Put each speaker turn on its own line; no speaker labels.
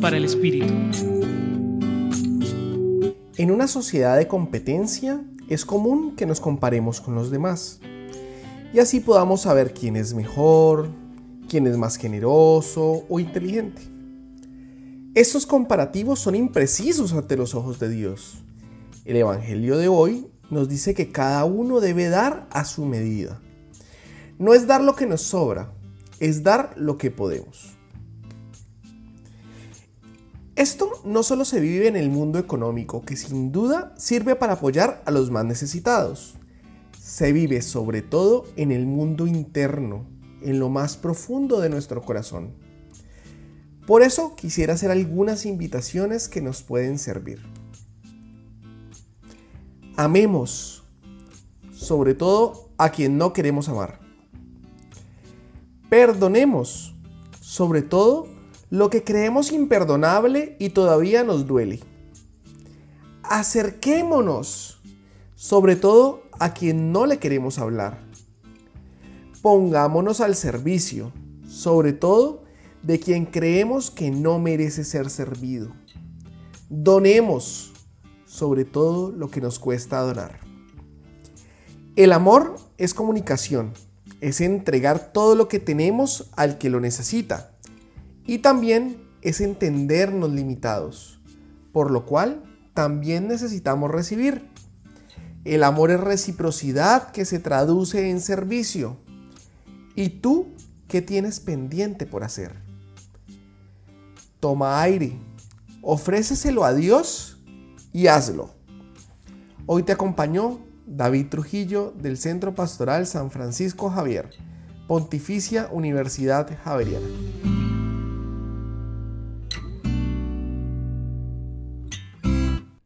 Para el Espíritu.
En una sociedad de competencia es común que nos comparemos con los demás y así podamos saber quién es mejor, quién es más generoso o inteligente. Estos comparativos son imprecisos ante los ojos de Dios. El Evangelio de hoy nos dice que cada uno debe dar a su medida. No es dar lo que nos sobra, es dar lo que podemos. Esto no solo se vive en el mundo económico, que sin duda sirve para apoyar a los más necesitados. Se vive sobre todo en el mundo interno, en lo más profundo de nuestro corazón. Por eso quisiera hacer algunas invitaciones que nos pueden servir. Amemos, sobre todo a quien no queremos amar. Perdonemos, sobre todo lo que creemos imperdonable y todavía nos duele. Acerquémonos, sobre todo a quien no le queremos hablar. Pongámonos al servicio, sobre todo de quien creemos que no merece ser servido. Donemos sobre todo lo que nos cuesta donar. El amor es comunicación, es entregar todo lo que tenemos al que lo necesita y también es entendernos limitados, por lo cual también necesitamos recibir. El amor es reciprocidad que se traduce en servicio. ¿Y tú qué tienes pendiente por hacer? toma aire, ofréceselo a Dios y hazlo. Hoy te acompañó David Trujillo del Centro Pastoral San Francisco Javier, Pontificia Universidad Javeriana.